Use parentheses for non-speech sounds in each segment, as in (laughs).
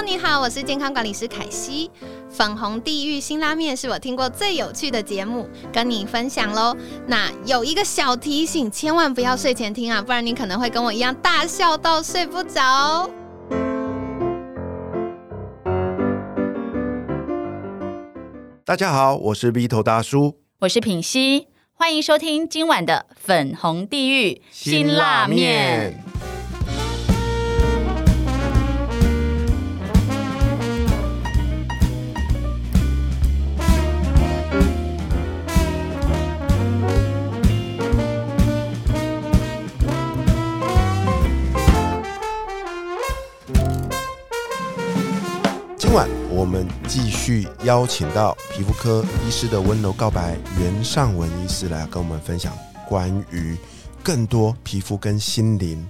Hello，你好，我是健康管理师凯西。粉红地狱辛拉面是我听过最有趣的节目，跟你分享喽。那有一个小提醒，千万不要睡前听啊，不然你可能会跟我一样大笑到睡不着。大家好，我是 V 头大叔，我是品熙，欢迎收听今晚的粉红地狱辛辣面。今晚我们继续邀请到皮肤科医师的温柔告白袁尚文医师来跟我们分享关于更多皮肤跟心灵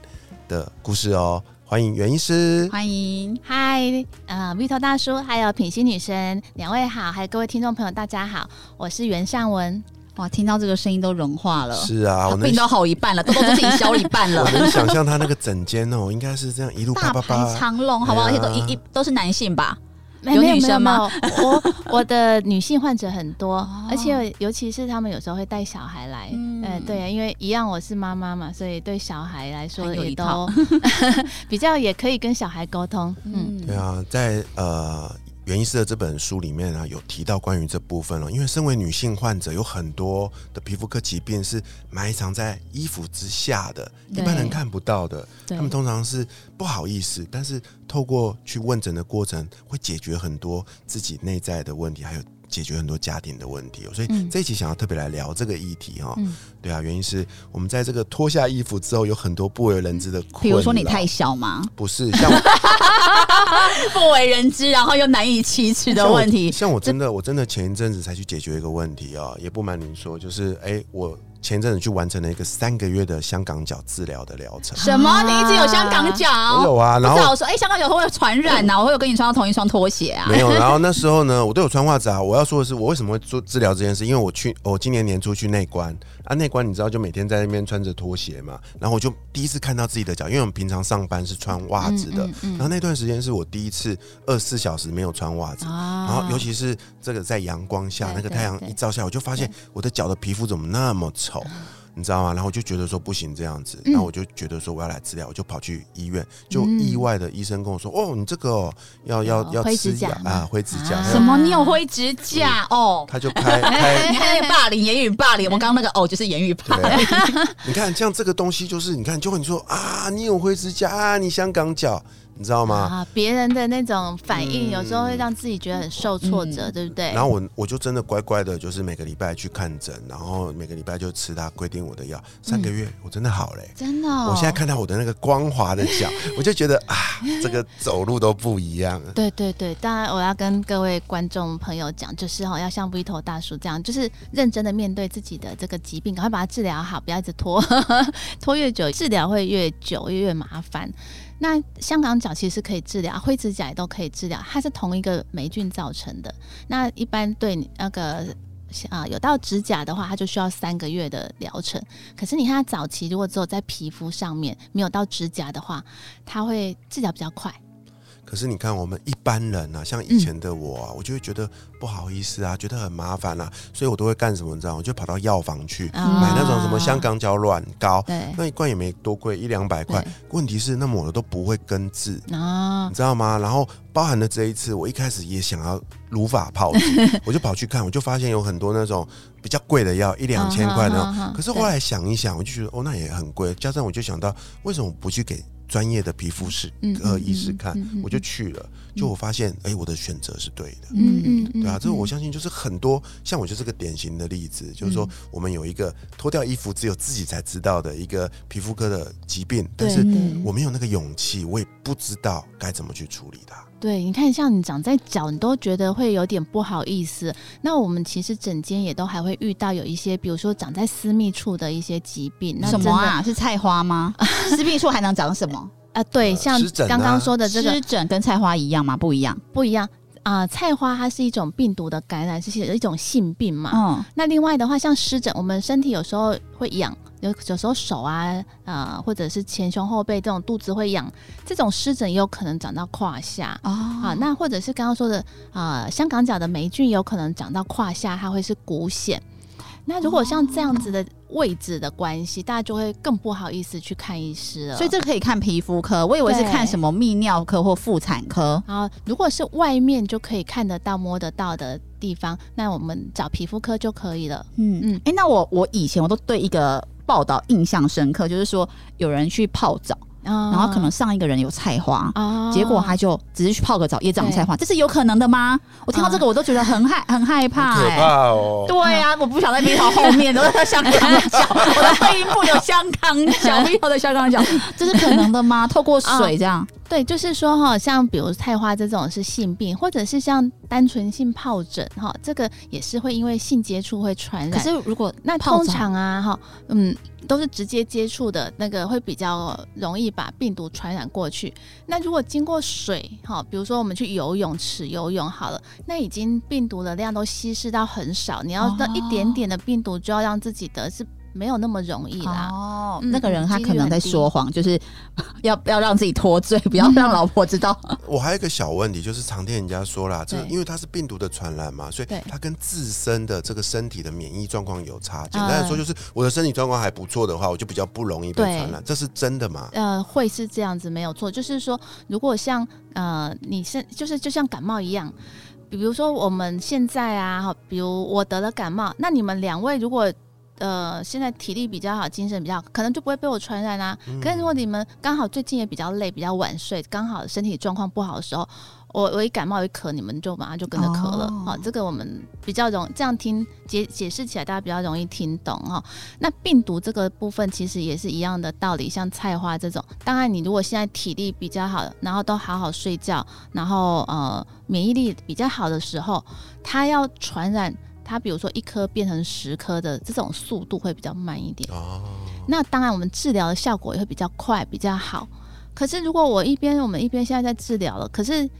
的故事哦。欢迎袁医师，欢迎，嗨，呃，V 头大叔，还有品心女神，两位好，还有各位听众朋友，大家好，我是袁尚文。哇，听到这个声音都融化了。是啊，我能病都好一半了，痘痘都自己消一半了 (laughs) 我。能想象他那个整间哦，应该是这样一路啪大啪。长龙，好不好？而且都一一都是男性吧？没有没没没女生吗？有我我的女性患者很多，哦。而且尤其是他们有时候会带小孩来，嗯。嗯、对，因为一样我是妈妈嘛，所以对小孩来说也都 (laughs) 比较也可以跟小孩沟通，嗯，对啊，在呃袁医师的这本书里面呢，有提到关于这部分了。因为身为女性患者，有很多的皮肤科疾病是埋藏在衣服之下的，一般人看不到的。他们通常是不好意思，但是透过去问诊的过程，会解决很多自己内在的问题，还有解决很多家庭的问题哦。所以嗯这一期想要特别来聊这个议题哈、哦。嗯对啊，原因是我们在这个脱下衣服之后，有很多不为人知的。比如说你太小吗？不是像我 (laughs) 不为人知，然后又难以启齿的问题。像我真的，我真的前一阵子才去解决一个问题哦，也不瞒您说，就是哎、我前阵子去完成了一个三个月的香港脚治疗的疗程。什么？你一直有香港脚？我有啊，然后不是啊我说，哎、香港脚会不会传染呐、我会有跟你穿到同一双拖鞋啊？没有，然后那时候呢，我都有穿袜子啊。我要说的是，我为什么会做治疗这件事？因为我去，我今年年初去内关啊，内关你知道，就每天在那边穿着拖鞋嘛，然后我就第一次看到自己的脚，因为我们平常上班是穿袜子的，嗯嗯嗯然后那段时间是我第一次二十四小时没有穿袜子。啊然后，尤其是这个在阳光下，那个太阳一照下，我就发现我的脚的皮肤怎么那么丑，你知道吗？然后我就觉得说不行这样子，嗯然后我就觉得说我要来治疗，我就跑去医院，就意外的医生跟我说：“哦，你这个哦要要要灰吃药指甲啊，灰指甲。啊什么？你有灰指甲哦？他就开开，(laughs) 你看那个霸凌，言语霸凌。我刚刚那个哦，就是言语霸凌。你看像这个东西，就是你看，就会你说啊，你有灰指甲啊，你香港脚，你知道吗？啊，别人的那种反应，嗯有时候会让自己觉得很受挫折，对不对？然后我我就真的乖乖的，就是每个礼拜去看诊，然后每个礼拜就吃他规定我的药，三个月我真的好嘞、真的哦、我现在看到我的那个光滑的脚，我就觉得啊，这个走路都不一样 (laughs) 了。对对对，当然我要跟各位观众朋友讲，就是哈、要像 V 头大叔这样，就是认真的面对自己的这个疾病，赶快把它治疗好，不要一直拖，(laughs) 拖越久治疗会越久越麻烦。那香港脚其实是可以治疗，灰指甲也都可以治疗，它是同一个霉菌造成的。那一般对那个。啊，有到指甲的话，它就需要三个月的疗程。可是你看它早期如果只有在皮肤上面，没有到指甲的话，它会治疗比较快。可是你看，我们一般人啊，像以前的我啊，我就会觉得不好意思啊，觉得很麻烦啊，所以我都会干什么？你知道？我就跑到药房去、啊买那种什么香港脚软膏，对那一罐也没多贵，一两百块。问题是，那么的都不会根治。啊你，知道吗？然后包含了这一次，我一开始也想要如法炮制，(laughs) 我就跑去看，我就发现有很多那种比较贵的药，一两千块的嗯哼哼哼。可是后来想一想，我就觉得哦，那也很贵。加上我就想到，为什么不去给专业的皮肤师呃医师看？我就去了，就我发现，哎，我的选择是对的。嗯嗯嗯，对啊，这个我嗯相信就是很多，像我就是个典型的例子，就是说我们有一个脱掉衣服只有自己才知道的一个皮肤科的疾病，但是我没有那个勇气，我也不知道该怎么去处理它。对，你看，像你长在脚，你都觉得会有点不好意思。那我们其实整间也都还会遇到有一些，比如说长在私密处的一些疾病。那真的什么啊？是菜花吗？(laughs) 私密处还能长什么？啊，对，呃像刚刚说的这个湿疹跟菜花一样吗？不一样。不一样啊、菜花它是一种病毒的感染，是一种性病嘛。嗯，那另外的话，像湿疹，我们身体有时候会痒，有有时候手啊，呃，或者是前胸后背这种肚子会痒，这种湿疹也有可能长到胯下。哦，啊，那或者是刚刚说的，呃，香港脚的霉菌有可能长到胯下，它会是骨癣。那如果像这样子的位置的关系，大家就会更不好意思去看医师了。所以这可以看皮肤科，我以为是看什么泌尿科或妇产科。啊，如果是外面就可以看得到、摸得到的地方，那我们找皮肤科就可以了。嗯嗯，哎，那我我以前我都对一个报道印象深刻，就是说有人去泡澡。然后可能上一个人有菜花，结果他就只是去泡个澡也长菜花，这是有可能的吗？我听到这个我都觉得很害很害怕，可怕哦！对呀，我不想在蜜桃后面都在香港脚，我的背阴部有香港脚，蜜桃的香港脚，这是可能的吗？透过水这样？对，就是说哈，像比如菜花这种是性病，或者是像单纯性疱疹哈，这个也是会因为性接触会传染。可是如果那通常啊哈，嗯，都是直接接触的那个会比较容易把病毒传染过去。那如果经过水哈，比如说我们去游泳池游泳好了，那已经病毒的量都稀释到很少，你要到一点点的病毒就要让自己得是。没有那么容易啦。哦，那个人他可能在说谎，就是 (laughs) 要要让自己脱罪，不要让老婆知道。(laughs) 我还有一个小问题，就是常听人家说啦，这因为它是病毒的传染嘛，所以它跟自身的这个身体的免疫状况有差。简单来说，就是我的身体状况还不错的话，我就比较不容易被传染。这是真的吗？呃，会是这样子，没有错。就是说，如果像呃，你是就是就像感冒一样，比如说我们现在啊，哈，比如我得了感冒，那你们两位如果。呃，现在体力比较好，精神比较，可能就不会被我传染啊。可是如果你们刚好最近也比较累，比较晚睡，刚好身体状况不好的时候，我我一感冒一咳，你们就马上就跟着咳了。好，这个我们比较容这样听解解释起来，大家比较容易听懂哈。那病毒这个部分其实也是一样的道理，像菜花这种，当然你如果现在体力比较好，然后都好好睡觉，然后呃免疫力比较好的时候，它要传染。它比如说一颗变成十颗的这种速度会比较慢一点哦。那当然我们治疗的效果也会比较快比较好。可是如果我一边我们一边现在在治疗了，可是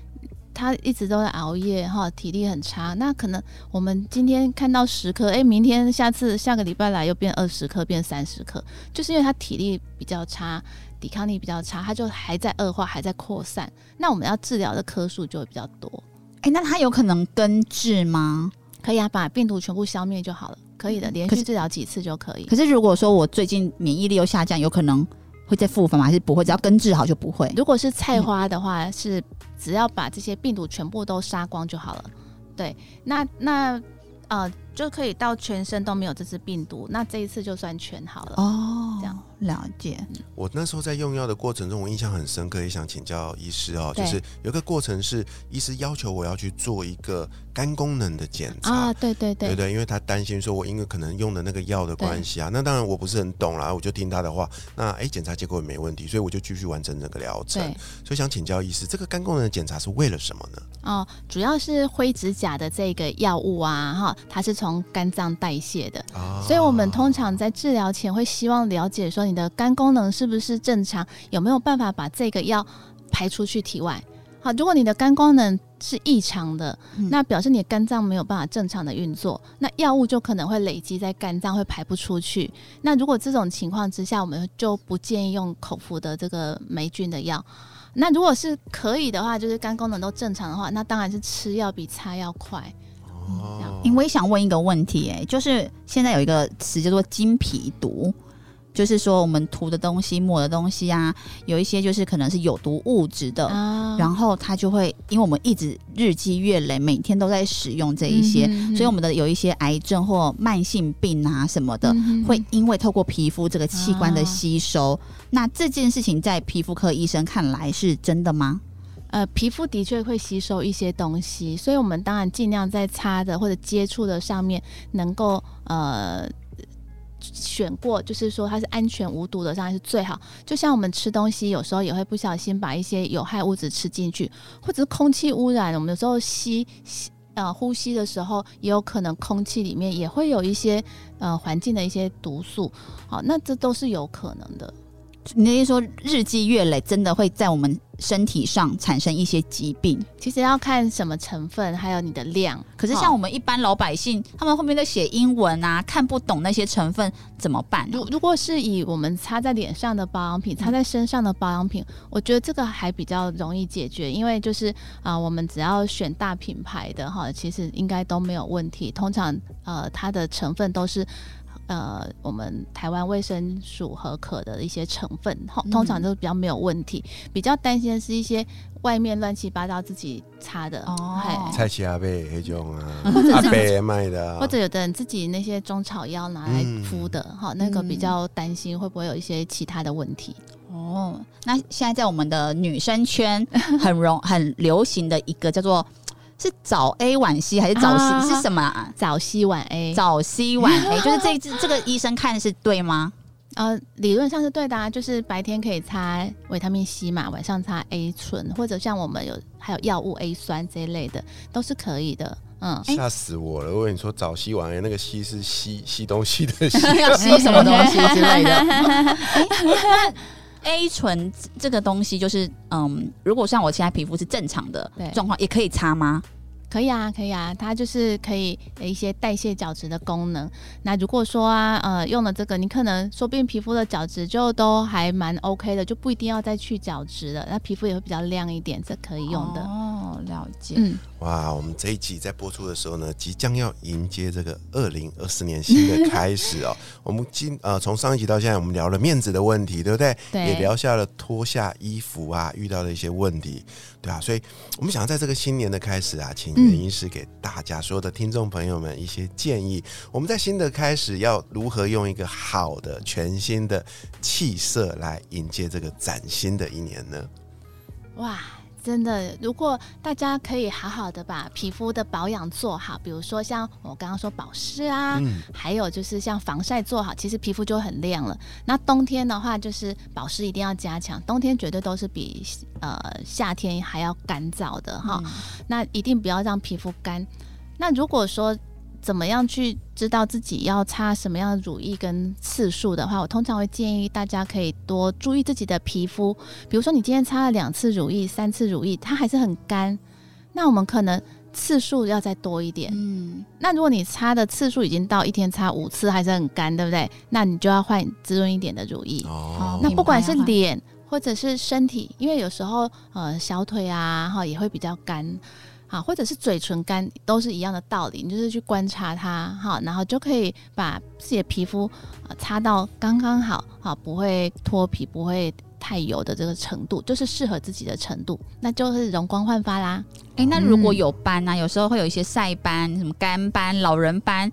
他一直都在熬夜哈，体力很差，那可能我们今天看到十颗，哎，明天下次下个礼拜来又变二十颗，变三十颗，就是因为他体力比较差，抵抗力比较差，他就还在恶化，还在扩散。那我们要治疗的颗数就会比较多。哎，那他有可能根治吗？可以啊，把病毒全部消灭就好了，可以的，连续治疗几次就可以。可是如果说我最近免疫力又下降，有可能会再复发吗？还是不会？只要根治好就不会。如果是菜花的话，是只要把这些病毒全部都杀光就好了。对，那那呃就可以到全身都没有这支病毒，那这一次就算全好了。哦，这样。了解。我那时候在用药的过程中，我印象很深刻，也想请教医师哦。就是有个过程是，医师要求我要去做一个肝功能的检查啊，对对对，对对，因为他担心说我因为可能用的那个药的关系啊。那当然我不是很懂啦，我就听他的话。那哎，检查结果也没问题，所以我就继续完成这个疗程。所以想请教医师，这个肝功能的检查是为了什么呢？哦，主要是灰指甲的这个药物啊，哈，它是从肝脏代谢的，所以我们通常在治疗前会希望了解说。你的肝功能是不是正常？有没有办法把这个药排出去体外？好，如果你的肝功能是异常的，那表示你的肝脏没有办法正常的运作，那药物就可能会累积在肝脏，会排不出去。那如果这种情况之下，我们就不建议用口服的这个霉菌的药。那如果是可以的话，就是肝功能都正常的话，那当然是吃药比擦药快。哦，因为想问一个问题，哎，就是现在有一个词叫做金皮毒。就是说，我们涂的东西、抹的东西啊，有一些就是可能是有毒物质的，然后它就会，因为我们一直日积月累，每天都在使用这一些，所以我们的有一些癌症或慢性病啊什么的，会因为透过皮肤这个器官的吸收。那这件事情在皮肤科医生看来是真的吗？呃，皮肤的确会吸收一些东西，所以我们当然尽量在擦的或者接触的上面能够呃。选过，就是说它是安全无毒的，当然是最好。就像我们吃东西，有时候也会不小心把一些有害物质吃进去，或者是空气污染，我们有时候吸吸呃呼吸的时候，也有可能空气里面也会有一些呃环境的一些毒素。好，那这都是有可能的。你那些说日积月累，真的会在我们身体上产生一些疾病。其实要看什么成分，还有你的量。可是像我们一般老百姓，他们后面在写英文啊，看不懂那些成分怎么办？如如果是以我们擦在脸上的保养品，擦在身上的保养品，我觉得这个还比较容易解决，因为就是啊，我们只要选大品牌的哈，其实应该都没有问题。通常呃，它的成分都是。呃，我们台湾卫生署合可的一些成分，通常都比较没有问题。比较担心的是一些外面乱七八糟自己擦的哦，菜奇阿贝那种啊，(laughs) 或者阿贝卖的，或者有的人自己那些中草药拿来敷的，哈，那个比较担心会不会有一些其他的问题。哦，那现在在我们的女生圈很容 (laughs) 很流行的一个叫做。是早 A 晚 C 还是早 C 是什么？早 C 晚 A，早 C 晚 A，(laughs) 就是这这个医生看是对吗？呃，理论上是对的，啊，就是白天可以擦维他命 C 嘛，晚上擦 A 醇，或者像我们有还有药物 A 酸这一类的，都是可以的。嗯，吓死我了！我跟你说，早 C 晚 A 那个吸是吸吸东西的吸，(laughs) 要吸什么东西之类的。(laughs) A 醇这个东西就是，嗯，如果像我现在皮肤是正常的状况，也可以擦吗？可以啊，可以啊，它就是可以有一些代谢角质的功能。那如果说啊，呃，用了这个，你可能说不定皮肤的角质就都还蛮 OK 的，就不一定要再去角质了，那皮肤也会比较亮一点，这可以用的。哦，了解。嗯。哇，我们这一集在播出的时候呢，即将要迎接这个二零二四年新的开始哦。(laughs) 我们今呃从上一集到现在，我们聊了面子的问题，对不对？对。也聊下了脱下衣服啊遇到的一些问题，对啊。所以我们想在这个新年的开始啊，请原因是给大家所有的听众朋友们一些建议。我们在新的开始要如何用一个好的全新的气色来迎接这个崭新的一年呢？哇！真的，如果大家可以好好的把皮肤的保养做好，比如说像我刚刚说保湿啊，还有就是像防晒做好，其实皮肤就很亮了。那冬天的话，就是保湿一定要加强，冬天绝对都是比呃夏天还要干燥的哈。那一定不要让皮肤干。那如果说怎么样去知道自己要擦什么样的乳液跟次数的话，我通常会建议大家可以多注意自己的皮肤。比如说，你今天擦了两次乳液、三次乳液，它还是很干，那我们可能次数要再多一点。嗯，那如果你擦的次数已经到一天擦五次还是很干，对不对？那你就要换滋润一点的乳液。哦，那不管是脸或者是身体，因为有时候呃小腿啊哈也会比较干。好，或者是嘴唇干，都是一样的道理。你就是去观察它，好，然后就可以把自己的皮肤擦到刚刚好，好，不会脱皮，不会太油的这个程度，就是适合自己的程度，那就是容光焕发啦。诶，那如果有斑呢？有时候会有一些晒斑，什么干斑、老人斑，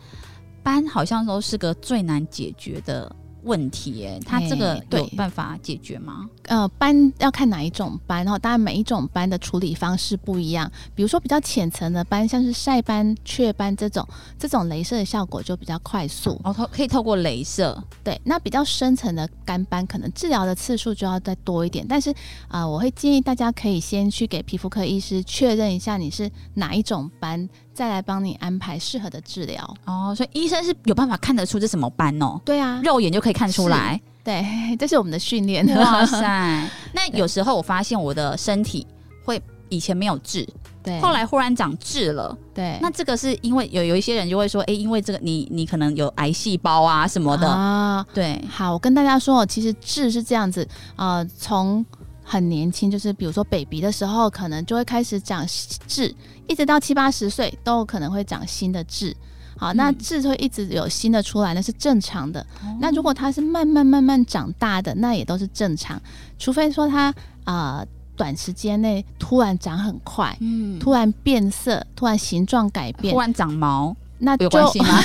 斑好像都是个最难解决的。问题哎，它这个有办法解决吗？呃，斑要看哪一种斑，然后当然每一种斑的处理方式不一样。比如说比较浅层的斑，像是晒斑、雀斑这种，这种镭射的效果就比较快速。哦，透可以透过镭射。对，那比较深层的干斑，可能治疗的次数就要再多一点。但是啊，我会建议大家可以先去给皮肤科医师确认一下你是哪一种斑。再来帮你安排适合的治疗哦，所以医生是有办法看得出这什么斑哦？对啊，肉眼就可以看出来。对，(laughs) 这是我们的训练。哇塞！(laughs) 那有时候我发现我的身体会以前没有痣，对，后来忽然长痣了。对，那这个是因为有有一些人就会说，哎，因为这个你你可能有癌细胞啊什么的啊。对，好，我跟大家说，其实痣是这样子呃，从。很年轻，就是比如说 baby 的时候，可能就会开始长痣，一直到七八十岁都有可能会长新的痣。好，那痣会一直有新的出来，那是正常的。那如果它是慢慢慢慢长大的，那也都是正常。除非说它啊，短时间内突然长很快，嗯，突然变色，突然形状改变，突然长毛。那有关系吗？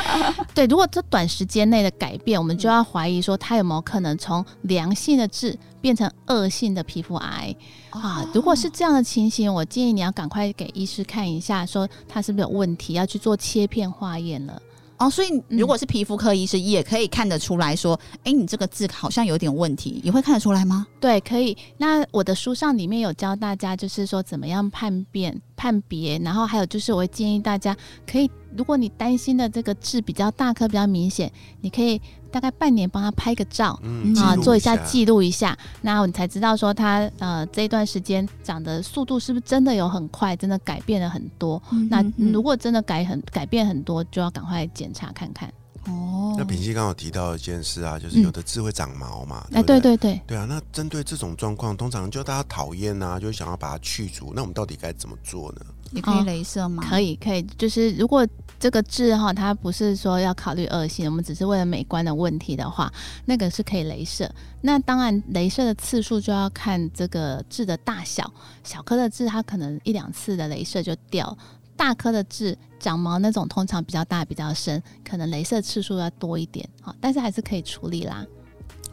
(laughs) 对，如果这短时间内的改变，我们就要怀疑说他有没有可能从良性的痣变成恶性的皮肤癌啊？如果是这样的情形，我建议你要赶快给医师看一下，说他是不是有问题，要去做切片化验了。哦，所以如果是皮肤科医师，也可以看得出来说，哎，你这个痣好像有点问题，你会看得出来吗？对，可以。那我的书上里面有教大家，就是说怎么样判辨。判别，然后还有就是我会建议大家可以，如果你担心的这个痣比较大颗、比较明显，你可以大概半年帮他拍个照。嗯啊，做一下记记录一下，那你才知道说他呃这一段时间长的速度是不是真的有很快，真的改变了很多。那如果真的改很改变很多，就要赶快检查看看。哦那品熙刚好提到一件事啊，就是有的痣会长毛嘛，哎，不对对对，对啊，那针对这种状况，通常就大家讨厌啊，就想要把它去除。那我们到底该怎么做呢？也可以镭射吗？可以可以，就是如果这个痣哈，它不是说要考虑恶性，我们只是为了美观的问题的话，那个是可以镭射。那当然，镭射的次数就要看这个痣的大小，小颗的痣它可能一两次的镭射就掉。大颗的痣长毛那种，通常比较大、比较深，可能镭射次数要多一点，好，但是还是可以处理啦。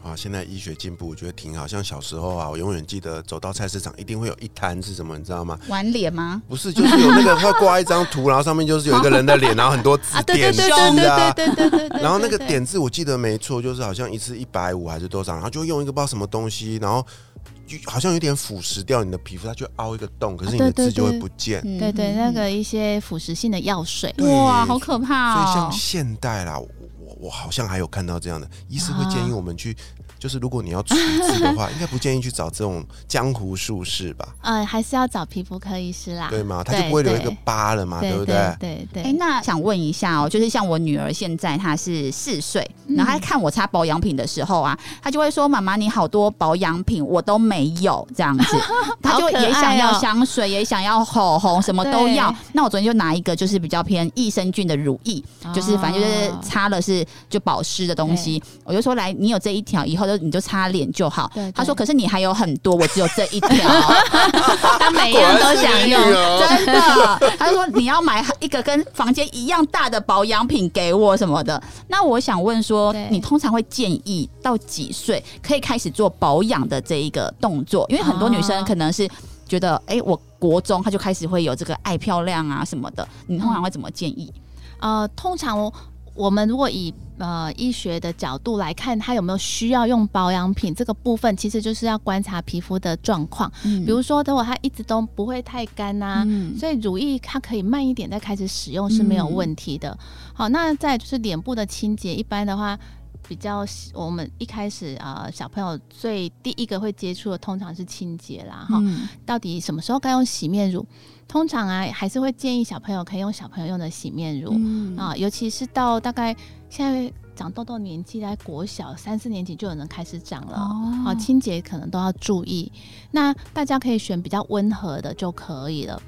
啊，现在医学进步，我觉得挺好。像小时候啊，我永远记得走到菜市场，一定会有一摊是什么，你知道吗？玩脸吗？不是，就是有那个会挂一张图，然后上面就是有一个人的脸，然后很多字点字对对对啊。对对对对对。然后那个，点字我记得没错，就是好像一次一百五还是多少，然后就用一个不知道什么东西，然后就好像有点腐蚀掉你的皮肤，它就凹一个洞，可是你的字就会对不见。嗯对对，那个一些腐蚀性的药水，哇，好可所怕哦以像！现代啦，我好像还有看到这样的，医师会建议我们去，就是如果你要除痣的话，(laughs) 应该不建议去找这种江湖术士吧？呃，还是要找皮肤科医师啦。对吗？他就不会留一个疤了嘛，对不对对对。哎、那想问一下哦，就是像我女儿现在她是四岁，嗯然后她看我擦保养品的时候啊，她就会说：“妈妈，你好多保养品我都没有。”这样子，(laughs) 她就也想要哦香水，也想要口红，什么都要。那我昨天就拿一个就是比较偏益生菌的乳液，就是反正就是哦擦了是就保湿的东西，我就说来，你有这一条，以后就你就擦脸就好对对。她说：“可是你还有很多，我只有这一条。(laughs) ”他每一样都想用。真的，他说你要买一个跟房间一样大的保养品给我什么的。那我想问说，你通常会建议到几岁可以开始做保养的这一个动作？因为很多女生哦可能是觉得，哎、我国中她就开始会有这个爱漂亮啊什么的，你通常会怎么建议？呃，通常我我们如果以呃医学的角度来看，它有没有需要用保养品这个部分，其实就是要观察皮肤的状况。嗯比如说，如果它一直都不会太干呐、嗯所以乳液它可以慢一点再开始使用是没有问题的。好，那再就是脸部的清洁，一般的话。比较我们一开始啊、呃小朋友最第一个会接触的通常是清洁啦，哈、嗯到底什么时候该用洗面乳？通常啊，还是会建议小朋友可以用小朋友用的洗面乳、嗯啊，尤其是到大概现在长痘痘年纪，在国小三四年级就有人开始长了。哦啊，清洁可能都要注意。那大家可以选比较温和的就可以了。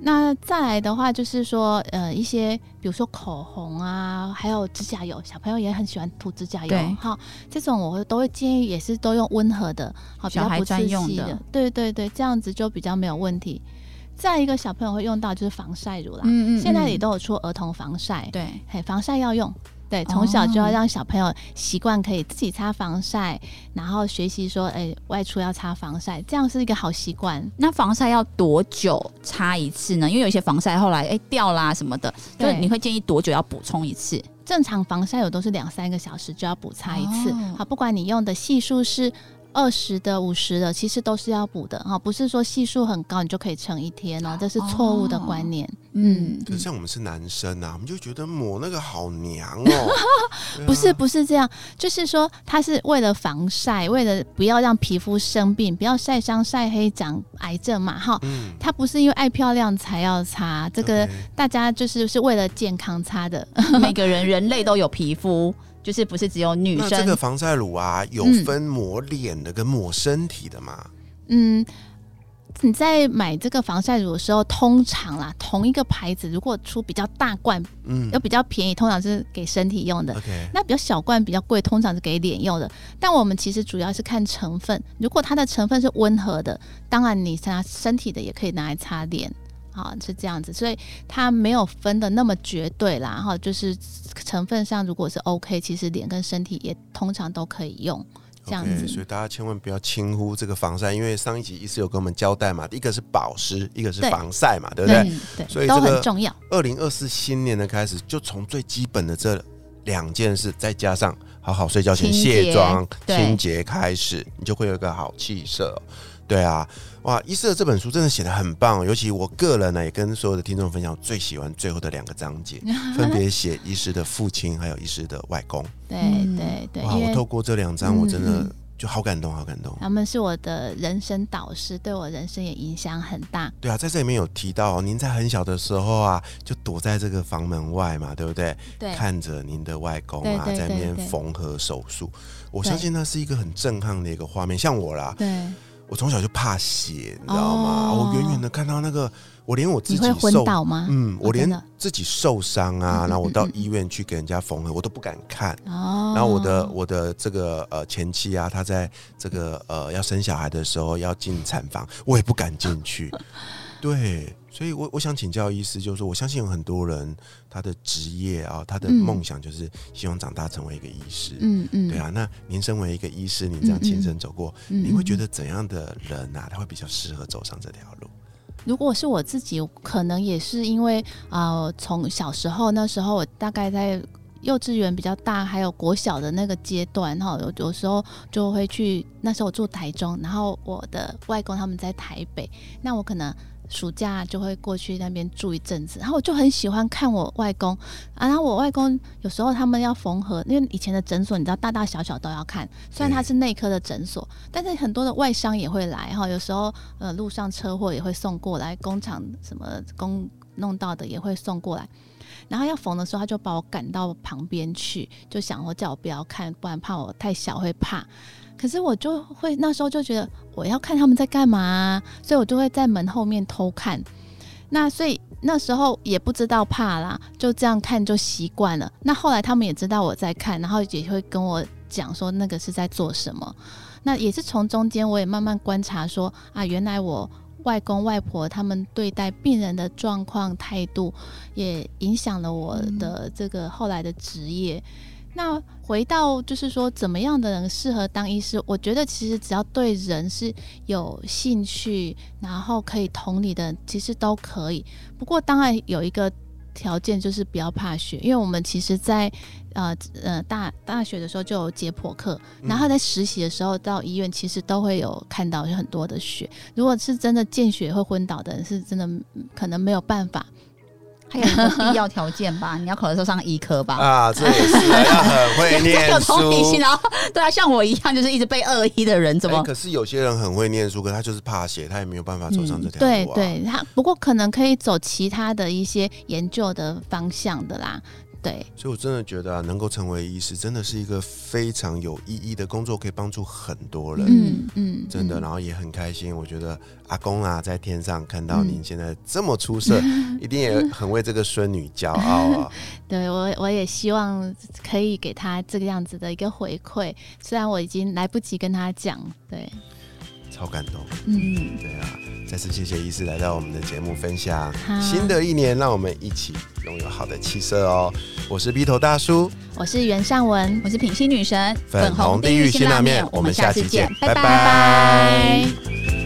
那再来的话，就是说，呃，一些比如说口红啊，还有指甲油，小朋友也很喜欢涂指甲油对，哈，这种我会都会建议也是都用温和的，好，比较不刺激的，对对对，这样子就比较没有问题。再一个小朋友会用到就是防晒乳啦嗯，嗯现在也都有出儿童防晒，对。嘿，防晒要用。对，从小就要哦让小朋友习惯可以自己擦防晒，然后学习说，哎、外出要擦防晒，这样是一个好习惯。那防晒要多久擦一次呢？因为有一些防晒后来哎、掉啦什么的，就对你会建议多久要补充一次？正常防晒油都是两三个小时就要补擦一次，哦好，不管你用的系数是二十的、五十的，其实都是要补的哈，不是说系数很高你就可以撑一天哦，这是错误的观念。嗯，可是像我们是男生啊，我们就觉得抹那个好娘哦。(laughs) 啊不是不是这样，就是说它是为了防晒，为了不要让皮肤生病，不要晒伤、晒黑、长癌症嘛哈。嗯，它不是因为爱漂亮才要擦，这个大家就是是为了健康擦的。每个人人类都有皮肤，就是不是只有女生这个防晒乳啊，有嗯分抹脸的跟抹身体的嘛？嗯，你在买这个防晒乳的时候，通常啦，同一个牌子如果出比较大罐嗯又比较便宜，通常是给身体用的。，OK，那比较小罐比较贵，通常是给脸用的。但我们其实主要是看成分，如果它的成分是温和的，当然你擦身体的也可以拿来擦脸。好，是这样子，所以它没有分的那么绝对啦。哈，就是成分上如果是 OK，其实脸跟身体也通常都可以用。这样子所以大家千万不要轻忽这个防晒，因为上一集医师有跟我们交代嘛，一个是保湿，一个是防晒嘛，对不对？所以这个很重要。二零二四新年的开始，就从最基本的这两件事，再加上好好睡觉前卸妆、清洁开始，你就会有一个好气色哦、对啊，哇，医师的这本书真的写的很棒，尤其我个人呢，也跟所有的听众分享，最喜欢最后的两个章节，(laughs) 分别写医师的父亲还有医师的外公。对对对，哇，我透过这两章，我真的。就好感动，好感动。他们是我的人生导师，对我人生也影响很大。对啊，在这里面有提到，您在很小的时候啊，就躲在这个房门外嘛，对不对？对。看着您的外公啊，在那边缝合手术，我相信那是一个很震撼的一个画面。像我啦，对，我从小就怕血，你知道吗？我远远的看到那个。我连我自己会昏倒吗？嗯，我连自己受伤啊，然后我到医院去给人家缝合，我都不敢看。哦，然后我的我的这个呃前妻啊，她在这个呃要生小孩的时候要进产房，我也不敢进去。(laughs) 对，所以，我我想请教医师，就是说，我相信有很多人他的职业啊，他的梦想就是希望长大成为一个医师。嗯嗯，对啊。那您身为一个医师，您这样亲身走过，你会觉得怎样的人啊，他会比较适合走上这条路？如果是我自己，可能也是因为啊，从小时候那时候，我大概在幼稚园比较大，还有国小的那个阶段哈，有有时候就会去。那时候我住台中，然后我的外公他们在台北，那我可能。暑假就会过去那边住一阵子，然后我就很喜欢看我外公啊。然后我外公有时候他们要缝合，因为以前的诊所你知道大大小小都要看，虽然他是内科的诊所，但是很多的外伤也会来哈。有时候呃路上车祸也会送过来，工厂什么工弄到的也会送过来。然后要缝的时候，他就把我赶到旁边去，就想我叫我不要看，不然怕我太小会怕。可是我就会那时候就觉得我要看他们在干嘛，所以我就会在门后面偷看。那所以那时候也不知道怕啦，就这样看就习惯了。那后来他们也知道我在看，然后也会跟我讲说那个是在做什么。那也是从中间我也慢慢观察说啊，原来我外公外婆他们对待病人的状况态度，也影响了我的这个后来的职业。那回到就是说，怎么样的人适合当医师？我觉得其实只要对人是有兴趣，然后可以同理的，其实都可以。不过当然有一个条件，就是不要怕血，因为我们其实，在呃呃大大学的时候就有解剖课，然后在实习的时候到医院，其实都会有看到有很多的血。如果是真的见血会昏倒的人，是真的可能没有办法。还有一个必要条件吧，你要考的时候上医科吧。啊，这也是要很会念书。(laughs) 然后，对啊，像我一样就是一直被恶意的人，怎么？可是有些人很会念书，可他就是怕写，他也没有办法走上这条路。对，对他不过可能可以走其他的一些研究的方向的啦。对，所以我真的觉得啊，能够成为医师，真的是一个非常有意义的工作，可以帮助很多人。嗯嗯，真的，然后也很开心。我觉得阿公啊，在天上看到您现在这么出色，一定也很为这个孙女骄傲啊。(laughs) 对我，我也希望可以给他这个样子的一个回馈，虽然我已经来不及跟他讲。对。超感动，嗯，对啊，再次谢谢医师来到我们的节目分享。新的一年，让我们一起拥有好的气色哦。我是 B 头大叔，我是袁尚文，我是品心女神，粉红地狱辛辣面，我们下次见，拜拜。